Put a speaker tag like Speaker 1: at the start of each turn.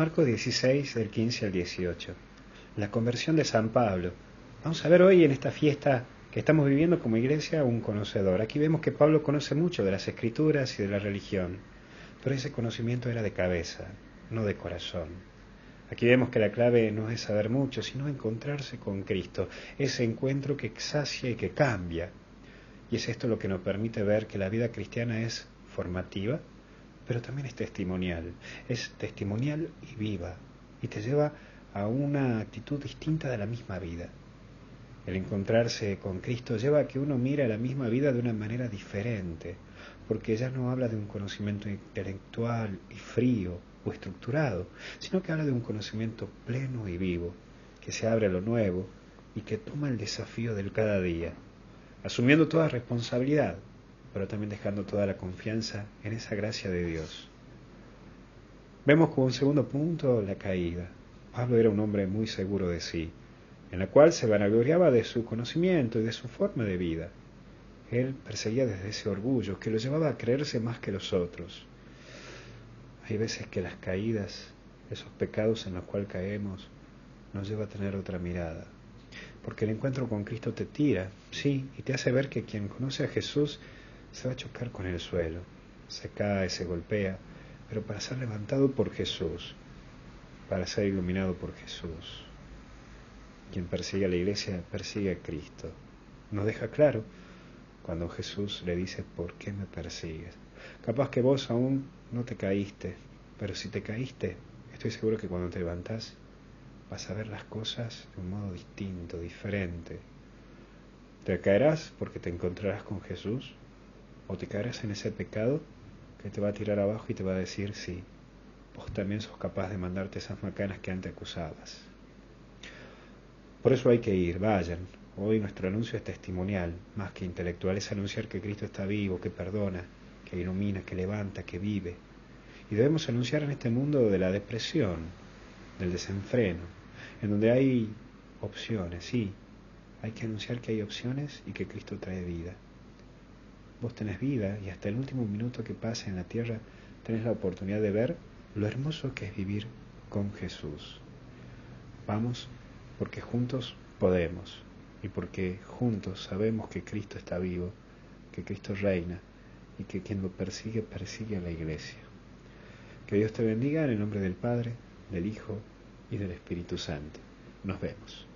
Speaker 1: Marcos 16, del 15 al 18. La conversión de San Pablo. Vamos a ver hoy en esta fiesta que estamos viviendo como iglesia un conocedor. Aquí vemos que Pablo conoce mucho de las escrituras y de la religión, pero ese conocimiento era de cabeza, no de corazón. Aquí vemos que la clave no es saber mucho, sino encontrarse con Cristo, ese encuentro que exacia y que cambia. Y es esto lo que nos permite ver que la vida cristiana es formativa, pero también es testimonial. Es testimonial y viva, y te lleva a una actitud distinta de la misma vida. El encontrarse con Cristo lleva a que uno mire la misma vida de una manera diferente, porque ya no habla de un conocimiento intelectual y frío o estructurado, sino que habla de un conocimiento pleno y vivo, que se abre a lo nuevo y que toma el desafío del cada día, asumiendo toda responsabilidad, pero también dejando toda la confianza en esa gracia de Dios. Vemos como un segundo punto la caída. Pablo era un hombre muy seguro de sí, en la cual se vanagloriaba de su conocimiento y de su forma de vida. Él perseguía desde ese orgullo que lo llevaba a creerse más que los otros. Hay veces que las caídas, esos pecados en los cuales caemos, nos lleva a tener otra mirada. Porque el encuentro con Cristo te tira, sí, y te hace ver que quien conoce a Jesús se va a chocar con el suelo, se cae, se golpea, pero para ser levantado por Jesús, para ser iluminado por Jesús. Quien persigue a la iglesia persigue a Cristo. Nos deja claro cuando Jesús le dice, ¿por qué me persigues? Capaz que vos aún no te caíste, pero si te caíste, estoy seguro que cuando te levantás vas a ver las cosas de un modo distinto, diferente. Te caerás porque te encontrarás con Jesús o te caerás en ese pecado que te va a tirar abajo y te va a decir, sí, vos también sos capaz de mandarte esas macanas que antes acusabas. Por eso hay que ir, vayan. Hoy nuestro anuncio es testimonial, más que intelectual, es anunciar que Cristo está vivo, que perdona, que ilumina, que levanta, que vive. Y debemos anunciar en este mundo de la depresión, del desenfreno, en donde hay opciones, sí, hay que anunciar que hay opciones y que Cristo trae vida vos tenés vida y hasta el último minuto que pase en la tierra tenés la oportunidad de ver lo hermoso que es vivir con Jesús. Vamos porque juntos podemos y porque juntos sabemos que Cristo está vivo, que Cristo reina y que quien lo persigue persigue a la iglesia. Que Dios te bendiga en el nombre del Padre, del Hijo y del Espíritu Santo. Nos vemos.